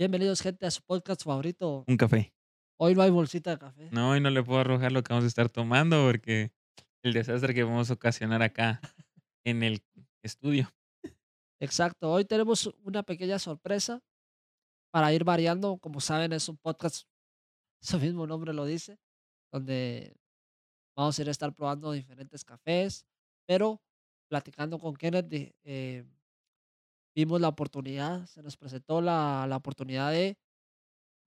Bienvenidos, gente, a su podcast favorito. Un café. Hoy no hay bolsita de café. No, hoy no le puedo arrojar lo que vamos a estar tomando porque el desastre que vamos a ocasionar acá en el estudio. Exacto, hoy tenemos una pequeña sorpresa para ir variando. Como saben, es un podcast, su mismo nombre lo dice, donde vamos a ir a estar probando diferentes cafés, pero platicando con Kenneth, de, eh, vimos la oportunidad, se nos presentó la, la oportunidad de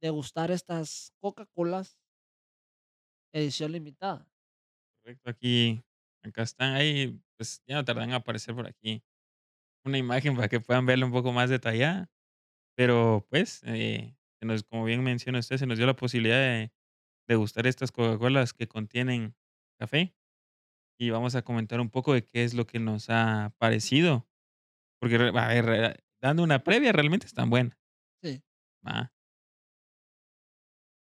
degustar estas Coca-Colas edición limitada. Correcto, aquí, acá están ahí, pues ya no tardan en aparecer por aquí una imagen para que puedan verlo un poco más detallada. Pero pues, eh, se nos, como bien menciona usted, se nos dio la posibilidad de degustar estas Coca-Colas que contienen café y vamos a comentar un poco de qué es lo que nos ha parecido. Porque, a ver, re- dando una previa, realmente están buenas. Sí. ¿va?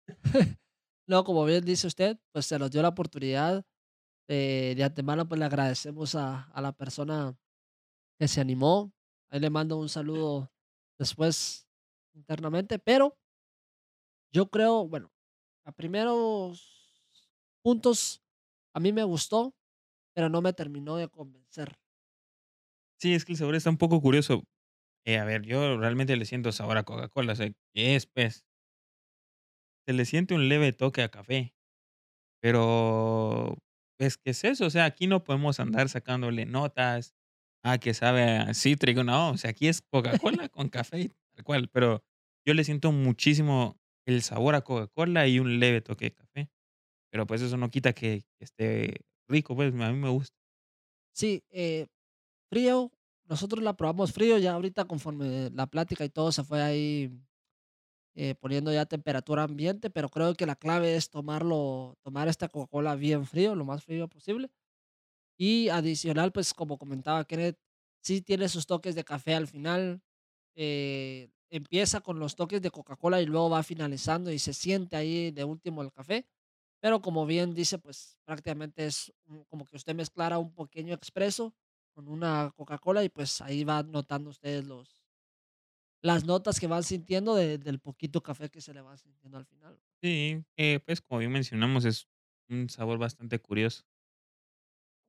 No, como bien dice usted, pues se nos dio la oportunidad. eh, de antemano, pues le agradecemos a, a la persona que se animó. Ahí le mando un saludo después internamente, pero yo creo, bueno, a primeros puntos a mí me gustó, pero no me terminó de convencer. Sí, es que el sabor está un poco curioso. Eh, a ver, yo realmente le siento sabor a Coca-Cola. O sea, ¿qué es, pues? Se le siente un leve toque a café. Pero, pues, ¿qué es eso? O sea, aquí no podemos andar sacándole notas. Ah, que sabe a cítrico. No, o sea, aquí es Coca-Cola con café, tal cual. Pero yo le siento muchísimo el sabor a Coca-Cola y un leve toque de café. Pero pues eso no quita que, que esté rico, pues a mí me gusta. Sí, eh, frío, nosotros la probamos frío, ya ahorita conforme la plática y todo se fue ahí eh, poniendo ya temperatura ambiente, pero creo que la clave es tomarlo, tomar esta Coca-Cola bien frío, lo más frío posible. Y adicional, pues como comentaba Kenneth, sí tiene sus toques de café al final. eh, empieza con los toques de Coca-Cola y luego va finalizando y se siente ahí de último el café. Pero como bien dice, pues prácticamente es como que usted mezclara un pequeño expreso con una Coca-Cola y pues ahí va notando ustedes los, las notas que van sintiendo de- del poquito café que se le va sintiendo al final. Sí, eh, pues como bien mencionamos, es un sabor bastante curioso.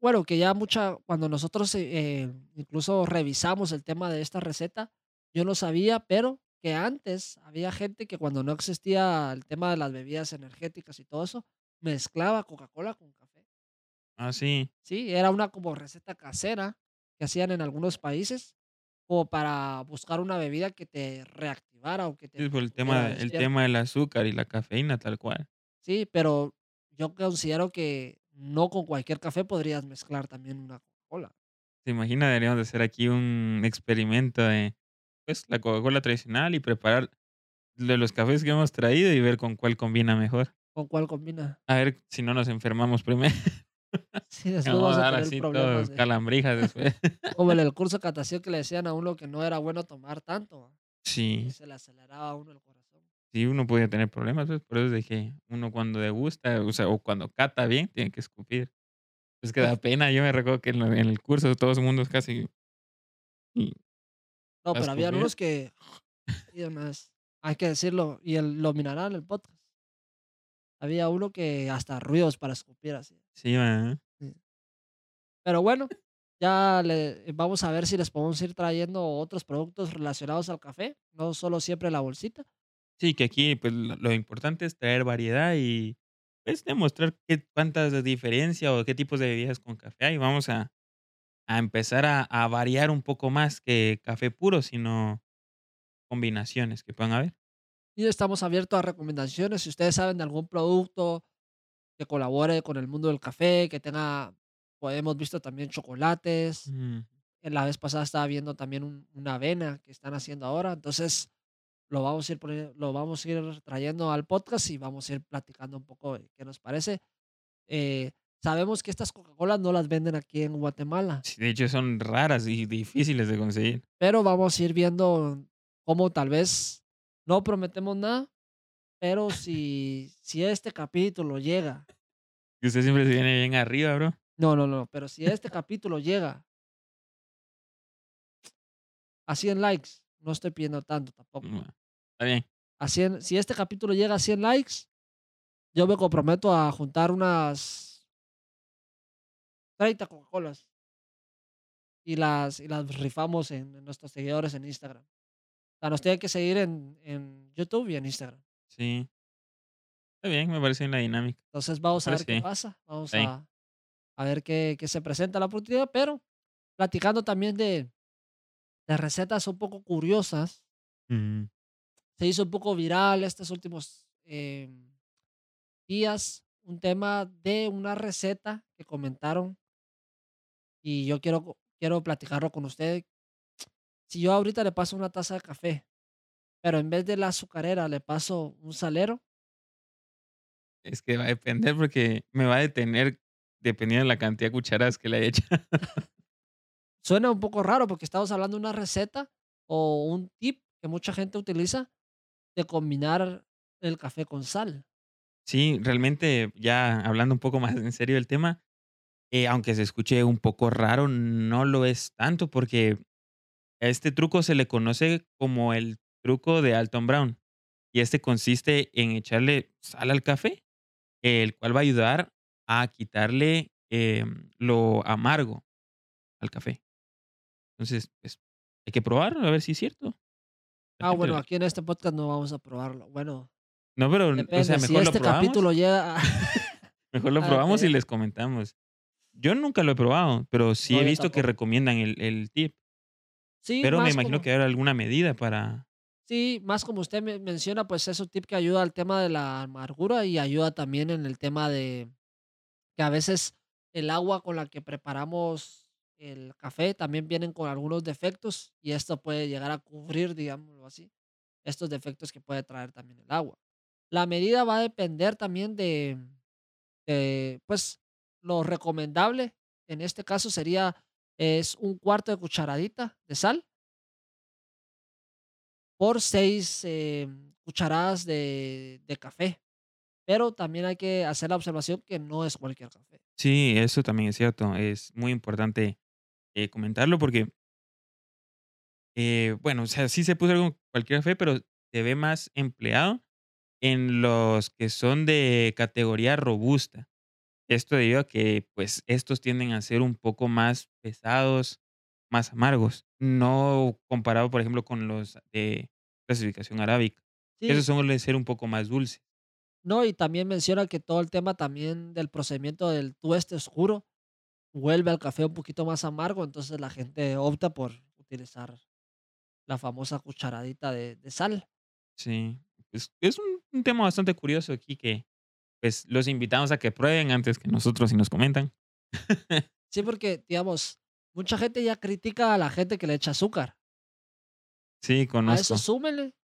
Bueno, que ya mucha, cuando nosotros eh, eh, incluso revisamos el tema de esta receta, yo no sabía, pero que antes había gente que cuando no existía el tema de las bebidas energéticas y todo eso, mezclaba Coca-Cola con café. Ah, sí. Sí, era una como receta casera que hacían en algunos países, como para buscar una bebida que te reactivara o que te Sí, por el mantuviera tema el tema del azúcar y la cafeína, tal cual. Sí, pero yo considero que no con cualquier café podrías mezclar también una Coca-Cola. ¿Se imagina? Deberíamos de hacer aquí un experimento de, pues, la Coca-Cola tradicional y preparar de los cafés que hemos traído y ver con cuál combina mejor. ¿Con cuál combina? A ver si no nos enfermamos primero. Sí, después vamos vamos a tener así problemas todos calambrijas después. como en el curso de catación que le decían a uno que no era bueno tomar tanto, Sí, se le aceleraba a uno el corazón. sí, uno puede tener problemas, pues, por eso que uno cuando degusta, o sea, o cuando cata bien, tiene que escupir. Es que da pena, yo me recuerdo que en, el curso todo el mundo es casi y No, pero escupir. unos que y hay que decirlo, y el, lo mirarán en el podcast. Había uno que hasta ruidos para escupir así. Sí. Sí. Pero bueno, ya le, vamos a ver si les podemos ir trayendo otros productos relacionados al café, no solo siempre la bolsita. Sí, que aquí, pues, lo importante es traer variedad y, pues, demostrar qué cuántas diferencia o qué tipos de bebidas con café hay. Vamos a a empezar a a variar un poco más que café puro, sino combinaciones que puedan haber. Y estamos abiertos a recomendaciones. Si ustedes saben de algún producto que colabore con el mundo del café, que tenga, pues hemos visto también chocolates. Mm, En la vez pasada estaba viendo también un- una avena que están haciendo ahora. Entonces, lo vamos a ir poni- lo vamos a ir trayendo al podcast y vamos a ir platicando un poco de qué nos parece. Eh, sabemos que estas Coca-Cola no las venden aquí en Guatemala, sí, de hecho, son raras y difíciles de conseguir. pero vamos a ir viendo cómo tal vez no prometemos nada, pero si, si este capítulo llega, Y usted siempre se viene bien arriba, bro. no, no, no, pero si este capítulo llega a 100 likes, no estoy pidiendo tanto tampoco. Está bien. A 100 si este capítulo llega a 100 likes, yo me comprometo a juntar unas 30 Coca-Colas. Y las y las rifamos en en nuestros seguidores en Instagram. O sea, nos tienen que seguir en en YouTube y en Instagram. Sí. Está bien, me parece bien la dinámica. Entonces, vamos a ver qué pasa. Vamos a a ver qué qué se presenta la oportunidad, pero platicando también de de recetas un poco curiosas. Ujú. Se hizo un poco viral estos últimos, em, días, un tema de una receta que comentaron y yo quiero co quiero platicarlo con usted. Si yo ahorita le paso una taza de café, pero en vez de la azucarera le paso un salero Es que va a depender, porque me va a detener dependiendo de la cantidad de cucharadas que le haya echado. suena un poco raro, porque estamos hablando de una receta o un tip que mucha gente utiliza de combinar el café con sal. Sí, realmente, ya hablando un poco más en serio del tema, eh, aunque se escuche un poco raro, no lo es tanto, porque a este truco se le conoce como el truco de Alton Brown, y este consiste en echarle sal al café, el cual va a ayudar a quitarle, em, lo amargo al café. Entonces, pues, hay que probarlo, a ver si es cierto. Ah, bueno, aquí en este podcast no vamos a probarlo. Bueno, No, pero, o depende, sea, si mejor lo este probamos. capítulo llega a Mejor lo Ah, probamos y les comentamos. Yo nunca lo he probado, pero sí No, he visto que tampoco. recomiendan el el tip. Sí, Pero me imagino como que habrá alguna medida para Sí, más como usted me menciona, pues, es un tip que ayuda al tema de la amargura y ayuda también en el tema de que a veces el agua con la que preparamos el café también vienen con algunos defectos, y esto puede llegar a cubrir, digámoslo así, estos defectos que puede traer también el agua. La medida va a depender también de de, pues, lo recomendable, en este caso sería, es un cuarto de cucharadita de sal por 6, em, cucharadas de de café, pero también hay que hacer la observación que no es cualquier café. Sí, eso también es cierto, es muy importante, eh, comentarlo porque eh, bueno, o sea, sí se usar con cualquier café, pero se ve más empleado en los que son de categoría robusta. Esto debido a que, pues, estos tienden a ser un poco más pesados, más amargos, no comparado, por ejemplo, con los de clasificación arábica. Esos suelen ser un poco más dulces. No, y también menciona que todo el tema también del procedimiento del tueste oscuro vuelve al café un poquito más amargo, entonces la gente opta por utilizar la famosa cucharadita de de sal. Sí, es es un un tema bastante curioso aquí que, pues, los invitamos a que prueben antes que nosotros y nos comentan. Sí, porque, digamos, mucha gente ya critica a la gente que le echa azúcar. Sí, A eso conozco. súmele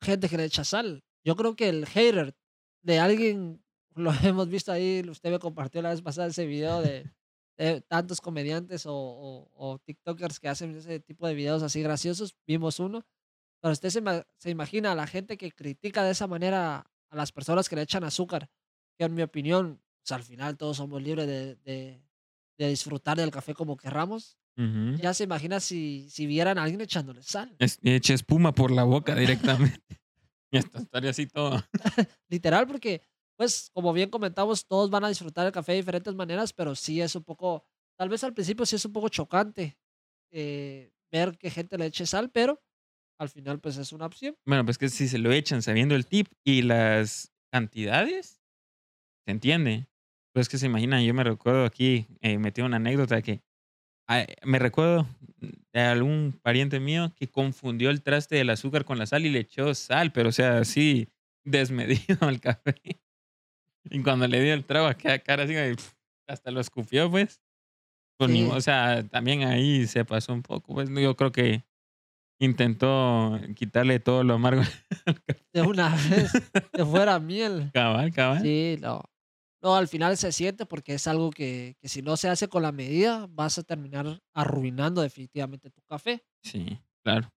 gente que le echa sal. Yo creo que el hater de alguien, lo hemos visto ahí, usted me compartió la vez pasada ese video de de tantos comediantes o o o tiktokers que hacen ese tipo de videos así graciosos, vimos uno, pero usted se ima se imagina a la gente que critica de esa manera a las personas que le echan azúcar, que en mi opinión, sea, al final todos somos libres de de de disfrutar del café como querramos. Ujú. Ya se imagina si si vieran a alguien echándole sal. Es echa espuma por la boca directamente. Y hasta estaría así todo. Literal, porque, pues, como bien comentamos, todos van a disfrutar el café de diferentes maneras, pero sí es un poco, tal vez al principio sí es un poco chocante, eh, ver que gente le eche sal, pero al final, pues, es una opción. Bueno, pues, que si se lo echan sabiendo el tip y las cantidades, se entiende. Pues, que se imaginan, yo me recuerdo aquí, eh, metí una anécdota que, ah, me recuerdo de algún pariente mío que confundió el traste del azúcar con la sal y le echó sal, pero, o sea, así desmedido al café. Y cuando le dio el trago, aquella cara así hasta lo escupió, pues. Pues Sí. o sea, también ahí se pasó un poco, pues, yo creo que intentó quitarle todo lo amargo al café. De una vez, que fuera miel. Cabal, cabal. Sí, no. No, al final se siente porque es algo que que si no se hace con la medida, vas a terminar arruinando definitivamente tu café. Sí, claro.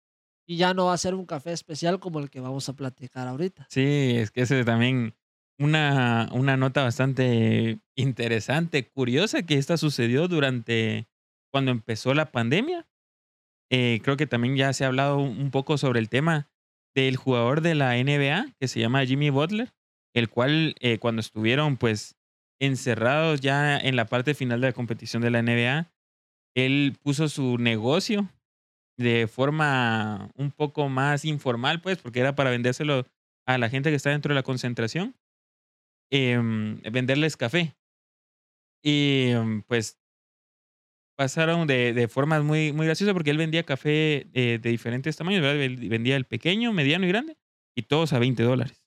Y ya no va a ser un café especial como el que vamos a platicar ahorita. Sí, es que ese también una una nota bastante interesante, curiosa, que esta sucedió durante cuando empezó la pandemia. Eh, creo que también ya se ha hablado un un poco sobre el tema, del jugador de la NBA que se llama Jimmy Butler, el cual eh, cuando estuvieron pues encerrados ya en la parte final de la competición de la NBA, él puso su negocio de forma un poco más informal, pues, porque era para vendérselo a la gente que está dentro de la concentración, em, venderles café. Y em, pues pasaron de, de formas muy, muy graciosas porque él vendía café eh, de diferentes tamaños, ¿verdad? Vendía el pequeño, mediano y grande, y todos a 20 dólares.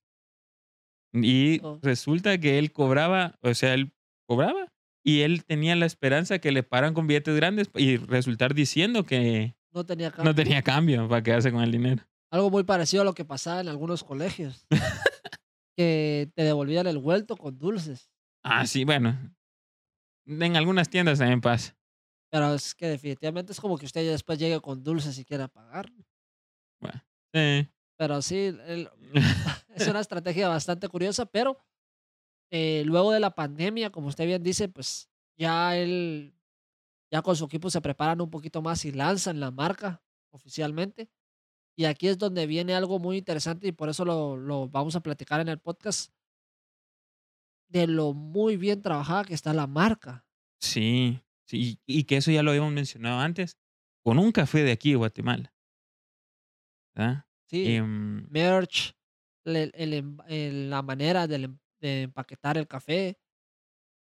Y Oh. resulta que él cobraba, o sea, él cobraba y él tenía la esperanza que le paran con billetes grandes y resultar diciendo que No tenía no tenía cambio para quedarse con el dinero. Algo muy parecido a lo que pasaba en algunos colegios. que te devolvían el vuelto con dulces. Ah, sí, bueno. En algunas tiendas también pasa. Pero es que definitivamente es como que usted ya después llegue con dulces y quiera pagar. Bueno, sí. Pero sí, el- es una estrategia bastante curiosa, pero eh, luego de la pandemia, como usted bien dice, pues ya él, ya con su equipo se preparan un poquito más y lanzan la marca oficialmente. Y aquí es donde viene algo muy interesante y por eso lo, lo vamos a platicar en el podcast de lo muy bien trabajada que está la marca. Sí, sí, y que eso ya lo habíamos mencionado antes, con un café de aquí de Guatemala. ¿verdad? Sí, Em, merch, el- el em- el- la manera del em- de empaquetar el café.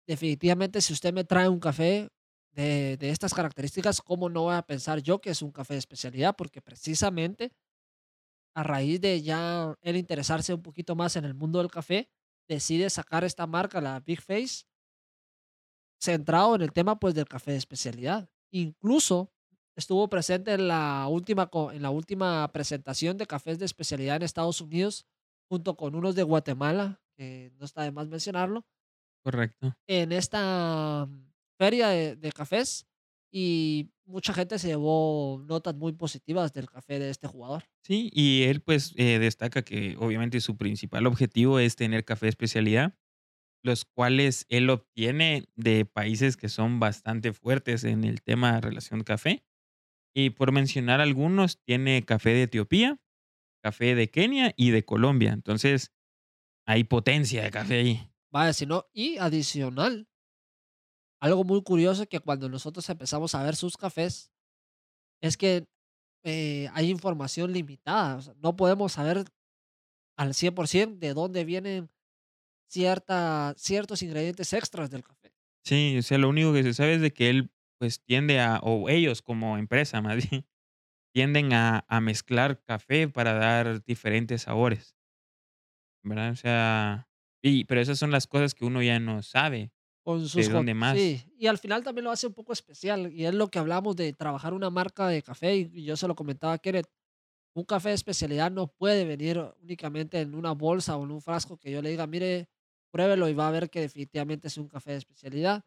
Definitivamente, si usted me trae un café de, de estas características, ¿cómo no voy a pensar yo que es un café de especialidad? Porque precisamente a raíz de ya él interesarse un poquito más en el mundo del café, decide sacar esta marca, la Big Face, centrado en el tema pues del café de especialidad. Incluso estuvo presente en la última, en la última presentación de cafés de especialidad en Estados Unidos, junto con unos de Guatemala, que no está de más mencionarlo, correcto. en esta feria de, de cafés y mucha gente se llevó notas muy positivas del café de este jugador. Sí, y él pues eh, destaca que obviamente su principal objetivo es tener café de especialidad, los cuales él obtiene de países que son bastante fuertes en el tema de relación café. Y por mencionar algunos, tiene café de Etiopía, café de Kenia y de Colombia. Entonces, hay potencia de café ahí. Vaya, si no, y adicional, algo muy curioso que cuando nosotros empezamos a ver sus cafés, es que eh, hay información limitada. o sea, no podemos saber al 100% de dónde vienen cierta, ciertos ingredientes extras del café. Sí, o sea, lo único que se sabe es de que él pues tiende a, o ellos como empresa más bien, tienden a, a mezclar café para dar diferentes sabores, ¿verdad? O sea, y, pero esas son las cosas que uno ya no sabe. Con sus con- dónde más? Sí, y al final también lo hace un poco especial. Y es lo que hablamos de trabajar una marca de café. Y, y yo se lo comentaba a Kenneth. Un café de especialidad no puede venir únicamente en una bolsa o en un frasco que yo le diga, mire, pruébelo y va a ver que definitivamente es un café de especialidad.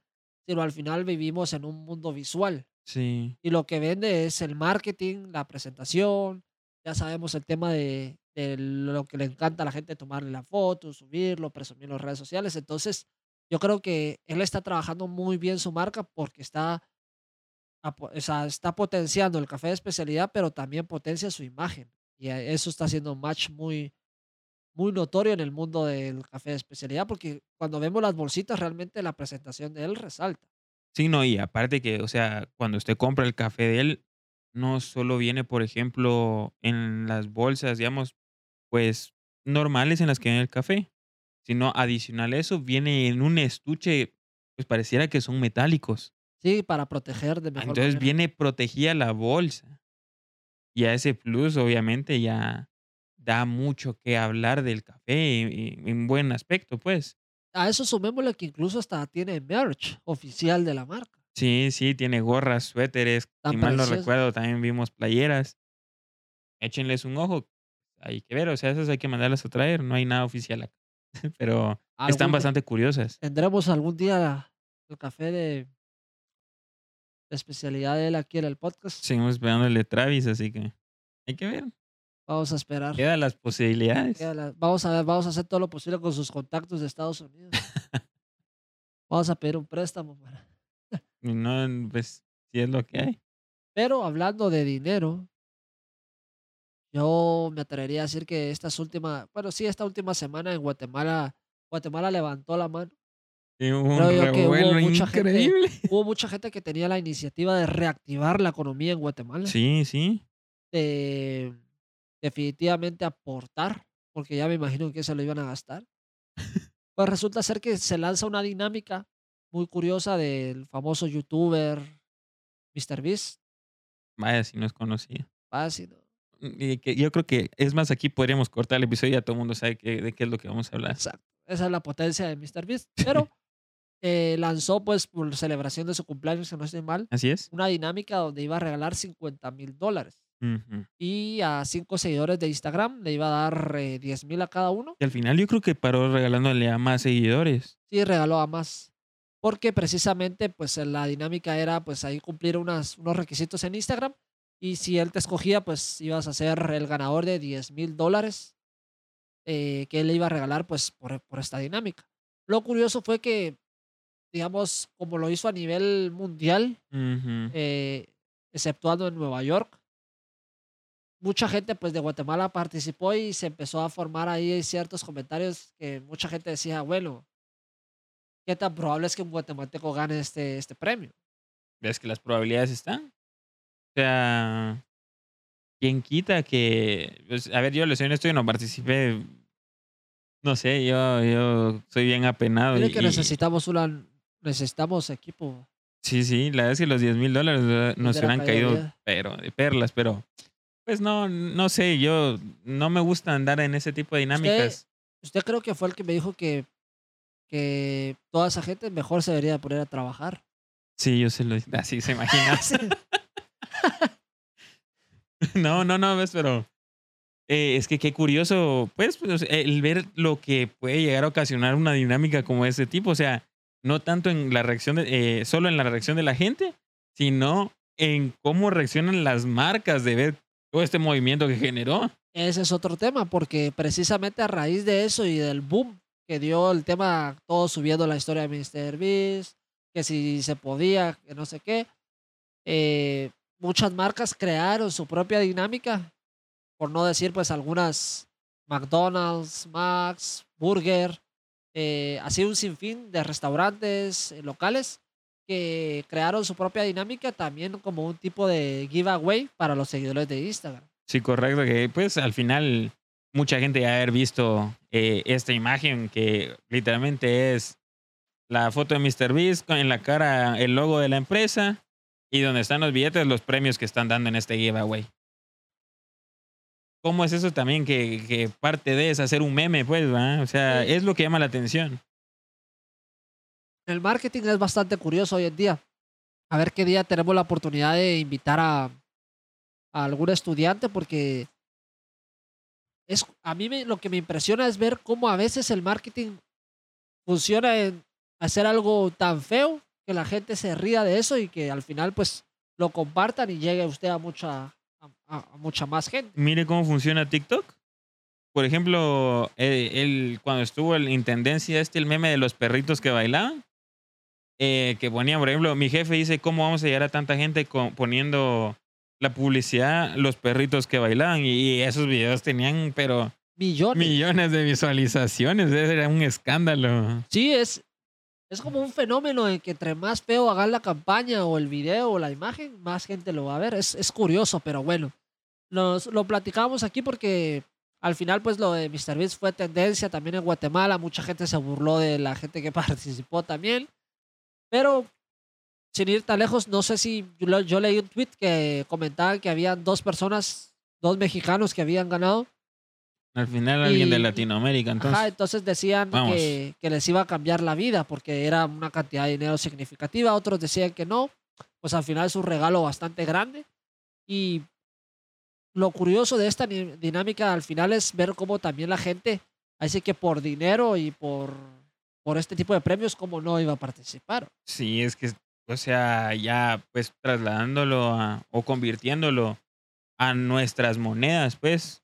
Sino al final vivimos en un mundo visual. Sí, Y lo que vende es el marketing, la presentación. Ya sabemos el tema de, de lo que le encanta a la gente tomarle la foto, subirlo, presumirlo en las redes sociales. Entonces, yo creo que él está trabajando muy bien su marca porque está, o sea, está potenciando el café de especialidad, pero también potencia su imagen. Y a- eso está haciendo un match muy, muy notorio en el mundo del café de especialidad porque cuando vemos las bolsitas, realmente la presentación de él resalta. sí, no, y aparte que, o sea, cuando usted compra el café de él, no solo viene, por ejemplo, en las bolsas, digamos, pues normales en las que viene el café, sino adicional a eso, viene en un estuche, pues pareciera que son metálicos. Sí, para proteger de mejor Entonces manera. viene protegida la bolsa. Y a ese plus, obviamente, ya da mucho que hablar del café y- y en buen aspecto, pues. A eso sumémosle que incluso hasta tiene merch oficial de la marca. Sí, sí, tiene gorras, suéteres. Tan Si mal no recuerdo, también vimos playeras. Échenles un ojo. Hay que ver, o sea, esas hay que mandarlas a traer. No hay nada oficial acá. Pero están bastante curiosas. Tendremos algún día el café de, de especialidad de él aquí en el podcast. Seguimos esperándole Travis, así que hay que ver. Vamos a esperar. Quedan las posibilidades. Queda la- Vamos a ver, vamos a hacer todo lo posible con sus contactos de Estados Unidos. vamos a pedir un préstamo. para- Y no, pues, si es lo que hay. Pero hablando de dinero, Yo me atrevería a decir que estas últimas, bueno, sí, esta última semana en Guatemala, Guatemala levantó la mano. Sí, hubo un Creo yo que hubo mucha gente, increíble. hubo mucha gente que tenía la iniciativa de reactivar la economía en Guatemala, Sí, sí. de definitivamente aportar, porque ya me imagino que se lo iban a gastar. Pues resulta ser que se lanza una dinámica muy curiosa del famoso youtuber MrBeast. Vaya, si no es conocido. Fácil, ¿no? Y que yo creo que, es más, aquí podríamos cortar el episodio y ya todo el mundo sabe que- de qué es lo que vamos a hablar. Exacto. Esa es la potencia de MrBeast. Pero eh, lanzó, pues, por celebración de su cumpleaños, si no estoy mal, Así es. una dinámica donde iba a regalar 50 mil dólares. Ujú. Y a cinco seguidores de Instagram le iba a dar eh, 10 mil a cada uno. Y al final yo creo que paró regalándole a más seguidores. Sí, regaló a más. Porque precisamente, pues, la dinámica era, pues, ahí cumplir unas, unos requisitos en Instagram. Y si él te escogía, pues, ibas a ser el ganador de 10 mil dólares eh, que él le iba a regalar, pues, por, por esta dinámica. Lo curioso fue que, digamos, como lo hizo a nivel mundial, Ujú. eh, exceptuando en Nueva York, mucha gente pues de Guatemala participó y se empezó a formar ahí ciertos comentarios que mucha gente decía, bueno, ¿qué tan probable es que un guatemalteco gane este, este premio? ¿Ves que las probabilidades están? O sea, ¿quién quita que... pues, a ver, yo le soy honesto, yo no participé. No sé, yo, yo soy bien apenado. Miren y- que y- necesitamos una, necesitamos equipo. Sí, sí, la verdad es que los 10 mil dólares nos hubiera hubieran caído pero de perlas, pero pues no, no sé, yo no me gusta andar en ese tipo de dinámicas. Usted creo que fue el que me dijo que, que toda esa gente mejor se debería poner a trabajar. Sí, yo se lo así se imagina. no, no, no, ves, pero eh, es que qué curioso, pues, pues, el ver lo que puede llegar a ocasionar una dinámica como ese tipo, o sea, no tanto en la reacción, de, eh, solo en la reacción de la gente, sino en cómo reaccionan las marcas de ver todo este movimiento que generó. Ese es otro tema, porque precisamente a raíz de eso y del boom que dio el tema, todos subiendo la historia de Mr. Beast, que si se podía, que no sé qué, eh, muchas marcas crearon su propia dinámica, por no decir pues algunas McDonald's, Max, Burger, eh, así un sinfín de restaurantes eh, locales que crearon su propia dinámica también como un tipo de giveaway para los seguidores de Instagram. Sí, correcto, que pues al final mucha gente ya ha haber visto eh, esta imagen que literalmente es la foto de Mr. Beast con en la cara el logo de la empresa y donde están los billetes, los premios que están dando en este giveaway. ¿Cómo es eso también que, que parte de es hacer un meme, pues, ¿verdad? O sea, Sí. es lo que llama la atención. El marketing es bastante curioso hoy en día. A ver qué día tenemos la oportunidad de invitar a, algún estudiante porque es, a mí me- lo que me impresiona es ver cómo a veces el marketing funciona en hacer algo tan feo que la gente se ría de eso y que al final pues lo compartan y llegue usted a mucha, a- mucha más gente. Mire cómo funciona TikTok. Por ejemplo, eh, cuando estuvo en intendencia este, el meme de los perritos que bailaban, eh, que ponían, por ejemplo, mi jefe dice, ¿cómo vamos a llegar a tanta gente con- poniendo la publicidad, los perritos que bailaban? Y, y esos videos tenían, pero Millones. millones de visualizaciones, era un escándalo. Sí, es, es como un fenómeno en que entre más feo hagan la campaña o el video o la imagen, más gente lo va a ver. Es, es curioso, pero bueno. Nos, lo platicamos aquí porque al final, pues lo de MrBeast fue tendencia también en Guatemala. Mucha gente se burló de la gente que participó también. Pero sin ir tan lejos, no sé si yo, yo leí un tweet que comentaba que habían dos personas, dos mexicanos que habían ganado. Al final alguien de Y- Latinoamérica, entonces. Ajá, entonces decían que, que les iba a cambiar la vida porque era una cantidad de dinero significativa, otros decían que no, pues al final es un regalo bastante grande. Y lo curioso de esta dinámica al final es ver cómo también la gente, así que por dinero y por, por este tipo de premios, cómo no iba a participar. Sí, es que, o sea, ya pues trasladándolo a- o convirtiéndolo a nuestras monedas, pues.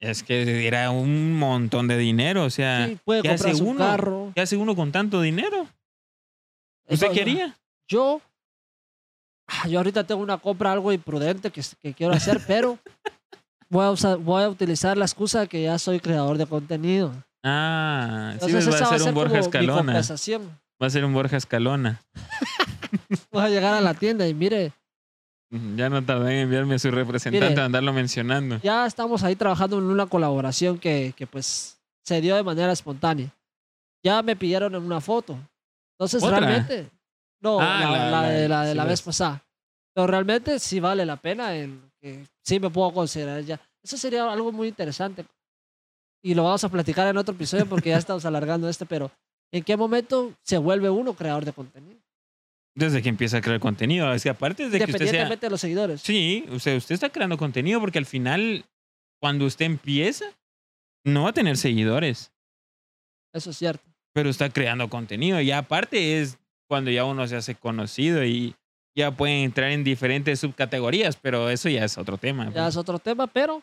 Es que era un montón de dinero, o sea, Sí, puede ¿qué hace uno? carro. ¿qué hace uno con tanto dinero? ¿Usted quería? Yo, ah, yo ahorita tengo una compra algo imprudente que, que quiero hacer, pero voy a, usar- voy a utilizar la excusa que ya soy creador de contenido. Ah, sí, Entonces va a ser un Borja Escalona. Va a ser un Borja Escalona. Voy a llegar a la tienda y mire, Ya no tardé en enviarme a su representante Mire. a andarlo mencionando. ya estamos ahí trabajando en una colaboración que, que pues se dio de manera espontánea. Ya me pidieron en una foto. Entonces ¿Otra? realmente, no, Ah, la, la- la de la, de sí, la vez pasada. Pero realmente sí vale la pena, en que sí me puedo considerar ya. Eso sería algo muy interesante. Y lo vamos a platicar en otro episodio porque ya estamos alargando este, pero ¿en qué momento se vuelve uno creador de contenido? Desde que empieza a crear contenido. Es que aparte de que usted sea... De los seguidores. Sí, usted, usted está creando contenido porque al final, cuando usted empieza, no va a tener seguidores, Eso es cierto. pero está creando contenido. Y aparte es cuando ya uno se hace conocido y ya pueden entrar en diferentes subcategorías, pero eso ya es otro tema. Ya es otro tema, pero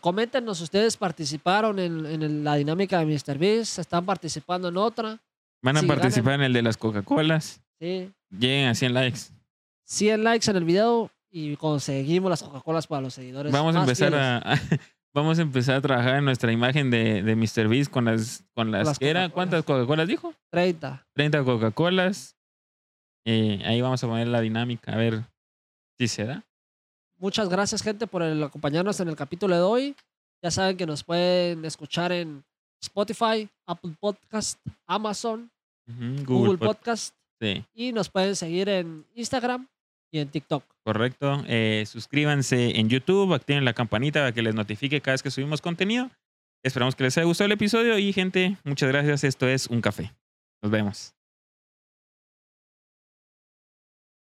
coméntenos, ustedes participaron en, la dinámica de MrBeast, están participando en otra. Van a sí, participar en el de las Coca-Colas. Sí. Lleguen a 100 likes. 100 likes en el video y conseguimos las Coca-Colas para los seguidores. Vamos a empezar a, vamos a empezar a trabajar en nuestra imagen de, de Mr. Beast con las con las, las. ¿Cuántas Coca-Colas dijo? 30. 30 Coca-Colas. Eh, ahí vamos a poner la dinámica, a ver si se da. Muchas gracias, gente, por el acompañarnos en el capítulo de hoy. Ya saben que nos pueden escuchar en Spotify, Apple Podcast, Amazon, Google, Pod- Podcast Sí, y nos pueden seguir en Instagram y en TikTok. correcto. Eh, suscríbanse en YouTube, activen la campanita para que les notifique cada vez que subimos contenido. Esperamos que les haya gustado el episodio y gente, muchas gracias. Esto es Un Café. Nos vemos.